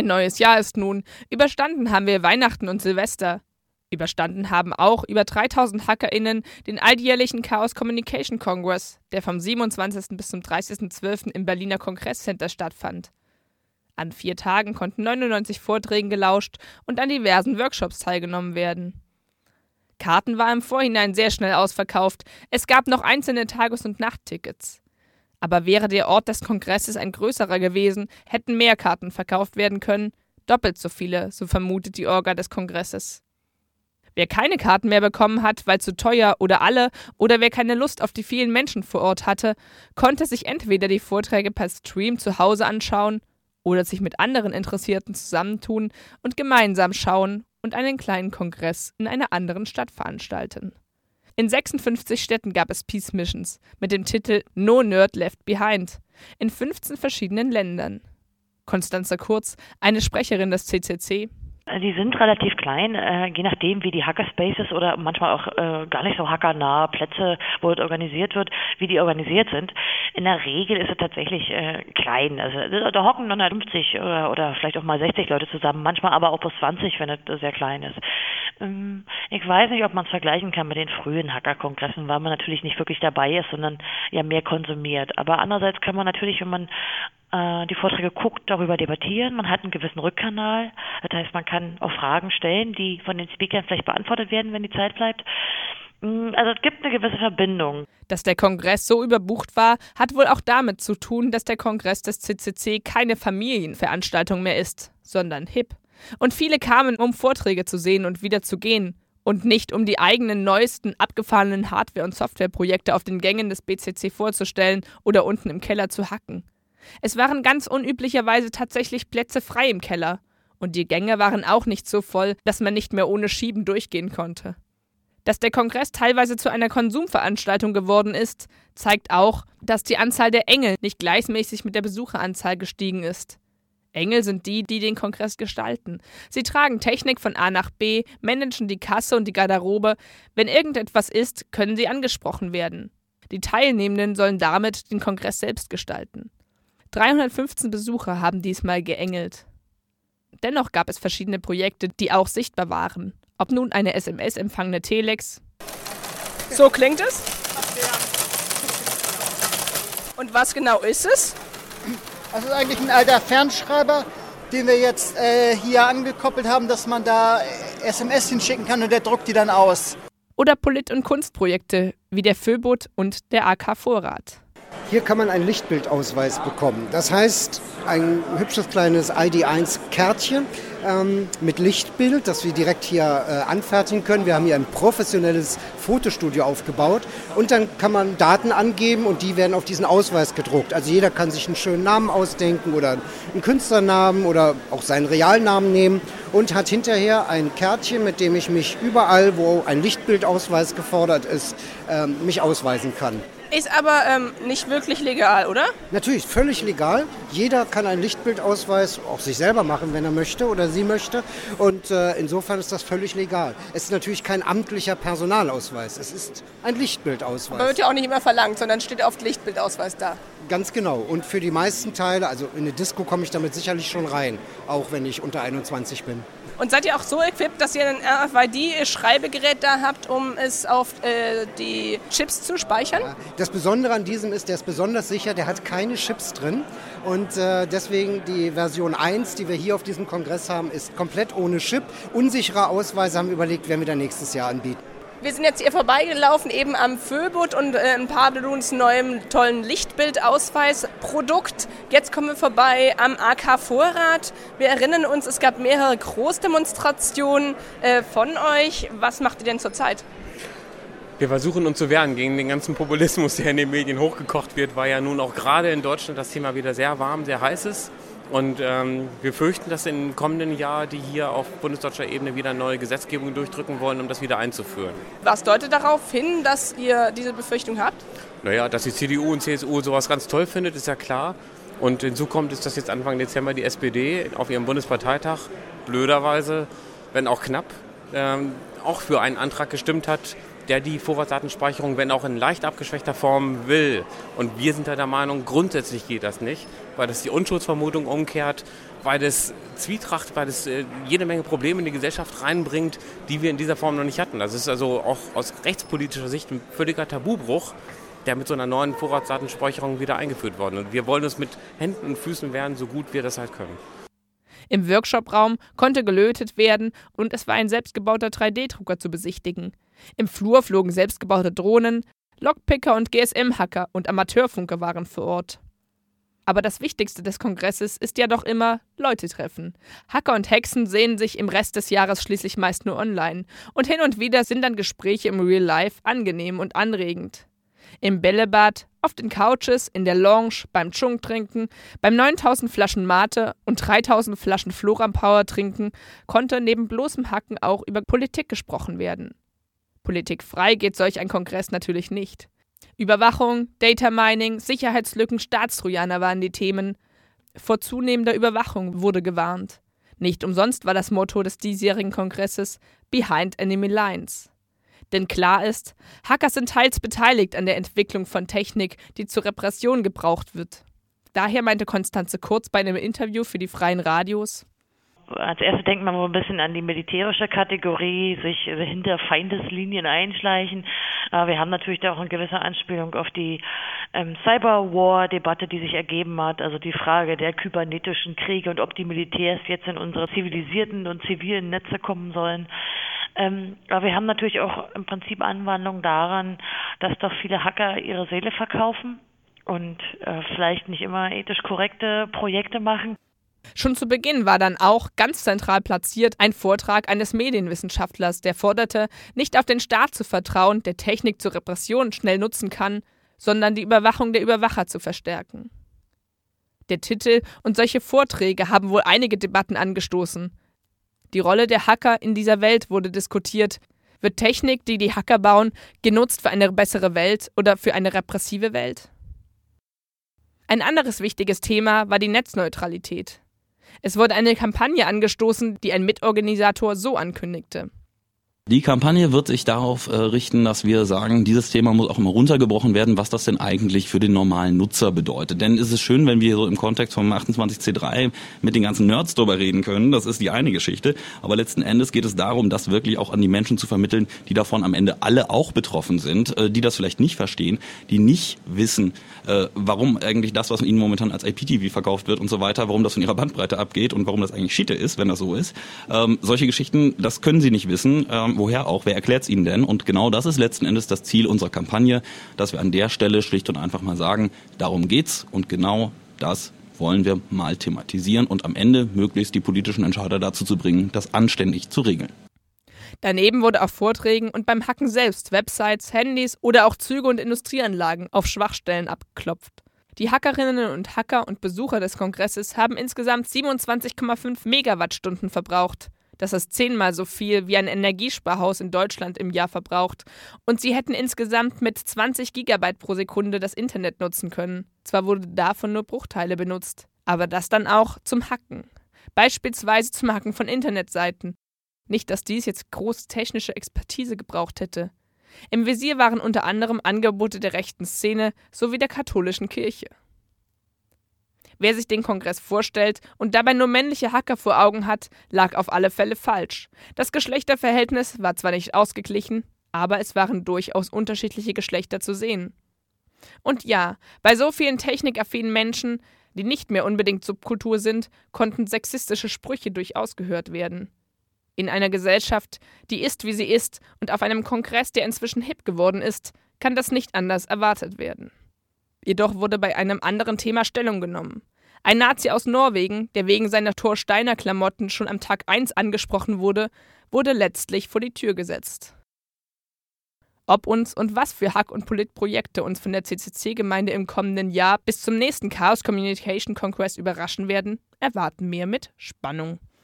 Ein neues Jahr ist nun. Überstanden haben wir Weihnachten und Silvester. Überstanden haben auch über 3000 HackerInnen den alljährlichen Chaos Communication Congress, der vom 27. bis zum 30.12. im Berliner Kongresscenter stattfand. An vier Tagen konnten 99 Vorträgen gelauscht und an diversen Workshops teilgenommen werden. Karten war im Vorhinein sehr schnell ausverkauft. Es gab noch einzelne Tages- und Nachttickets. Aber wäre der Ort des Kongresses ein größerer gewesen, hätten mehr Karten verkauft werden können. Doppelt so viele, so vermutet die Orga des Kongresses. Wer keine Karten mehr bekommen hat, weil zu teuer oder alle, oder wer keine Lust auf die vielen Menschen vor Ort hatte, konnte sich entweder die Vorträge per Stream zu Hause anschauen oder sich mit anderen Interessierten zusammentun und gemeinsam schauen und einen kleinen Kongress in einer anderen Stadt veranstalten. In 56 Städten gab es Peace Missions mit dem Titel No Nerd Left Behind in 15 verschiedenen Ländern. Konstanze Kurz, eine Sprecherin des CCC, die sind relativ klein, äh, je nachdem, wie die Hackerspaces oder manchmal auch äh, gar nicht so hackernahe Plätze, wo es organisiert wird, wie die organisiert sind. In der Regel ist es tatsächlich äh, klein. Also da hocken 150 oder, oder vielleicht auch mal 60 Leute zusammen, manchmal aber auch bis 20, wenn es sehr klein ist. Ähm, ich weiß nicht, ob man es vergleichen kann mit den frühen Hackerkongressen, weil man natürlich nicht wirklich dabei ist, sondern ja mehr konsumiert. Aber andererseits kann man natürlich, wenn man äh, die Vorträge guckt, darüber debattieren. Man hat einen gewissen Rückkanal. Das heißt, man kann auch Fragen stellen, die von den Speakern vielleicht beantwortet werden, wenn die Zeit bleibt. Mm, also es gibt eine gewisse Verbindung. Dass der Kongress so überbucht war, hat wohl auch damit zu tun, dass der Kongress des CCC keine Familienveranstaltung mehr ist, sondern hip. Und viele kamen, um Vorträge zu sehen und wieder zu gehen. Und nicht um die eigenen neuesten abgefahrenen Hardware- und Softwareprojekte auf den Gängen des BCC vorzustellen oder unten im Keller zu hacken. Es waren ganz unüblicherweise tatsächlich Plätze frei im Keller. Und die Gänge waren auch nicht so voll, dass man nicht mehr ohne Schieben durchgehen konnte. Dass der Kongress teilweise zu einer Konsumveranstaltung geworden ist, zeigt auch, dass die Anzahl der Engel nicht gleichmäßig mit der Besucheranzahl gestiegen ist. Engel sind die, die den Kongress gestalten. Sie tragen Technik von A nach B, managen die Kasse und die Garderobe. Wenn irgendetwas ist, können sie angesprochen werden. Die Teilnehmenden sollen damit den Kongress selbst gestalten. 315 Besucher haben diesmal geengelt. Dennoch gab es verschiedene Projekte, die auch sichtbar waren. Ob nun eine SMS-empfangene Telex. So klingt es. Und was genau ist es? Das ist eigentlich ein alter Fernschreiber, den wir jetzt äh, hier angekoppelt haben, dass man da SMS hinschicken kann und der druckt die dann aus. Oder Polit- und Kunstprojekte wie der Föbot und der AK Vorrat. Hier kann man einen Lichtbildausweis bekommen. Das heißt, ein hübsches kleines ID1-Kärtchen ähm, mit Lichtbild, das wir direkt hier äh, anfertigen können. Wir haben hier ein professionelles Fotostudio aufgebaut und dann kann man Daten angeben und die werden auf diesen Ausweis gedruckt. Also jeder kann sich einen schönen Namen ausdenken oder einen Künstlernamen oder auch seinen Realnamen nehmen und hat hinterher ein Kärtchen, mit dem ich mich überall, wo ein Lichtbildausweis gefordert ist, äh, mich ausweisen kann. Ist aber ähm, nicht wirklich legal, oder? Natürlich, völlig legal. Jeder kann einen Lichtbildausweis auch sich selber machen, wenn er möchte oder sie möchte. Und äh, insofern ist das völlig legal. Es ist natürlich kein amtlicher Personalausweis. Es ist ein Lichtbildausweis. Aber wird ja auch nicht immer verlangt, sondern steht oft Lichtbildausweis da. Ganz genau. Und für die meisten Teile, also in eine Disco komme ich damit sicherlich schon rein, auch wenn ich unter 21 bin. Und seid ihr auch so equipped, dass ihr ein RFID-Schreibegerät da habt, um es auf äh, die Chips zu speichern? Das Besondere an diesem ist, der ist besonders sicher, der hat keine Chips drin. Und äh, deswegen die Version 1, die wir hier auf diesem Kongress haben, ist komplett ohne Chip. Unsichere Ausweise haben wir überlegt, werden wir dann nächstes Jahr anbieten. Wir sind jetzt hier vorbeigelaufen, eben am Föbut und äh, ein paar Balloons neuem tollen Lichtbildausweis-Produkt. Jetzt kommen wir vorbei am AK Vorrat. Wir erinnern uns, es gab mehrere Großdemonstrationen äh, von euch. Was macht ihr denn zurzeit? Wir versuchen uns zu wehren gegen den ganzen Populismus, der in den Medien hochgekocht wird, weil ja nun auch gerade in Deutschland das Thema wieder sehr warm, sehr heiß ist. Und ähm, wir fürchten, dass im kommenden Jahr die hier auf bundesdeutscher Ebene wieder neue Gesetzgebung durchdrücken wollen, um das wieder einzuführen. Was deutet darauf hin, dass ihr diese Befürchtung habt? Naja, dass die CDU und CSU sowas ganz toll findet, ist ja klar. Und hinzu kommt, ist, dass jetzt Anfang Dezember die SPD auf ihrem Bundesparteitag blöderweise, wenn auch knapp, ähm, auch für einen Antrag gestimmt hat, der die Vorratsdatenspeicherung, wenn auch in leicht abgeschwächter Form, will. Und wir sind da der Meinung, grundsätzlich geht das nicht, weil das die Unschuldsvermutung umkehrt, weil das Zwietracht, weil das äh, jede Menge Probleme in die Gesellschaft reinbringt, die wir in dieser Form noch nicht hatten. Das ist also auch aus rechtspolitischer Sicht ein völliger Tabubruch, der mit so einer neuen Vorratsdatenspeicherung wieder eingeführt worden. Und wir wollen es mit Händen und Füßen werden, so gut wir das halt können. Im Workshopraum konnte gelötet werden und es war ein selbstgebauter 3D-Drucker zu besichtigen. Im Flur flogen selbstgebaute Drohnen, Lockpicker und GSM-Hacker und Amateurfunker waren vor Ort. Aber das Wichtigste des Kongresses ist ja doch immer Leute treffen. Hacker und Hexen sehen sich im Rest des Jahres schließlich meist nur online. Und hin und wieder sind dann Gespräche im Real Life angenehm und anregend. Im Bällebad, auf den Couches, in der Lounge, beim Chung trinken, beim 9000 Flaschen Mate und 3000 Flaschen Floram Power trinken, konnte neben bloßem Hacken auch über Politik gesprochen werden. Politikfrei geht solch ein Kongress natürlich nicht. Überwachung, Data Mining, Sicherheitslücken, Staatstrojaner waren die Themen. Vor zunehmender Überwachung wurde gewarnt. Nicht umsonst war das Motto des diesjährigen Kongresses Behind Enemy Lines. Denn klar ist, Hacker sind teils beteiligt an der Entwicklung von Technik, die zur Repression gebraucht wird. Daher meinte Konstanze Kurz bei einem Interview für die freien Radios, als erstes denkt man wohl ein bisschen an die militärische Kategorie, sich hinter Feindeslinien einschleichen. Aber wir haben natürlich da auch eine gewisse Anspielung auf die ähm, Cyberwar-Debatte, die sich ergeben hat. Also die Frage der kybernetischen Kriege und ob die Militärs jetzt in unsere zivilisierten und zivilen Netze kommen sollen. Ähm, aber wir haben natürlich auch im Prinzip Anwandlung daran, dass doch viele Hacker ihre Seele verkaufen und äh, vielleicht nicht immer ethisch korrekte Projekte machen. Schon zu Beginn war dann auch ganz zentral platziert ein Vortrag eines Medienwissenschaftlers, der forderte, nicht auf den Staat zu vertrauen, der Technik zur Repression schnell nutzen kann, sondern die Überwachung der Überwacher zu verstärken. Der Titel und solche Vorträge haben wohl einige Debatten angestoßen. Die Rolle der Hacker in dieser Welt wurde diskutiert. Wird Technik, die die Hacker bauen, genutzt für eine bessere Welt oder für eine repressive Welt? Ein anderes wichtiges Thema war die Netzneutralität. Es wurde eine Kampagne angestoßen, die ein Mitorganisator so ankündigte. Die Kampagne wird sich darauf äh, richten, dass wir sagen, dieses Thema muss auch immer runtergebrochen werden, was das denn eigentlich für den normalen Nutzer bedeutet. Denn es ist schön, wenn wir so im Kontext vom 28C3 mit den ganzen Nerds drüber reden können. Das ist die eine Geschichte. Aber letzten Endes geht es darum, das wirklich auch an die Menschen zu vermitteln, die davon am Ende alle auch betroffen sind, äh, die das vielleicht nicht verstehen, die nicht wissen, äh, warum eigentlich das, was ihnen momentan als IPTV verkauft wird und so weiter, warum das von ihrer Bandbreite abgeht und warum das eigentlich Schiete ist, wenn das so ist. Ähm, solche Geschichten, das können sie nicht wissen. Ähm, woher auch? Wer erklärt es ihnen denn? Und genau das ist letzten Endes das Ziel unserer Kampagne, dass wir an der Stelle schlicht und einfach mal sagen, darum geht's und genau das wollen wir mal thematisieren und am Ende möglichst die politischen Entscheider dazu zu bringen, das anständig zu regeln. Daneben wurde auf Vorträgen und beim Hacken selbst Websites, Handys oder auch Züge und Industrieanlagen auf Schwachstellen abgeklopft. Die Hackerinnen und Hacker und Besucher des Kongresses haben insgesamt 27,5 Megawattstunden verbraucht. Das ist zehnmal so viel, wie ein Energiesparhaus in Deutschland im Jahr verbraucht. Und sie hätten insgesamt mit 20 Gigabyte pro Sekunde das Internet nutzen können. Zwar wurde davon nur Bruchteile benutzt, aber das dann auch zum Hacken. Beispielsweise zum Hacken von Internetseiten. Nicht, dass dies jetzt große technische Expertise gebraucht hätte. Im Visier waren unter anderem Angebote der rechten Szene sowie der katholischen Kirche. Wer sich den Kongress vorstellt und dabei nur männliche Hacker vor Augen hat, lag auf alle Fälle falsch. Das Geschlechterverhältnis war zwar nicht ausgeglichen, aber es waren durchaus unterschiedliche Geschlechter zu sehen. Und ja, bei so vielen technikaffinen Menschen, die nicht mehr unbedingt Subkultur sind, konnten sexistische Sprüche durchaus gehört werden. In einer Gesellschaft, die ist, wie sie ist, und auf einem Kongress, der inzwischen hip geworden ist, kann das nicht anders erwartet werden. Jedoch wurde bei einem anderen Thema Stellung genommen. Ein Nazi aus Norwegen, der wegen seiner Thor Steiner Klamotten schon am Tag 1 angesprochen wurde, wurde letztlich vor die Tür gesetzt. Ob uns und was für Hack- und Politprojekte uns von der CCC-Gemeinde im kommenden Jahr bis zum nächsten Chaos Communication Conquest überraschen werden, erwarten wir mit Spannung.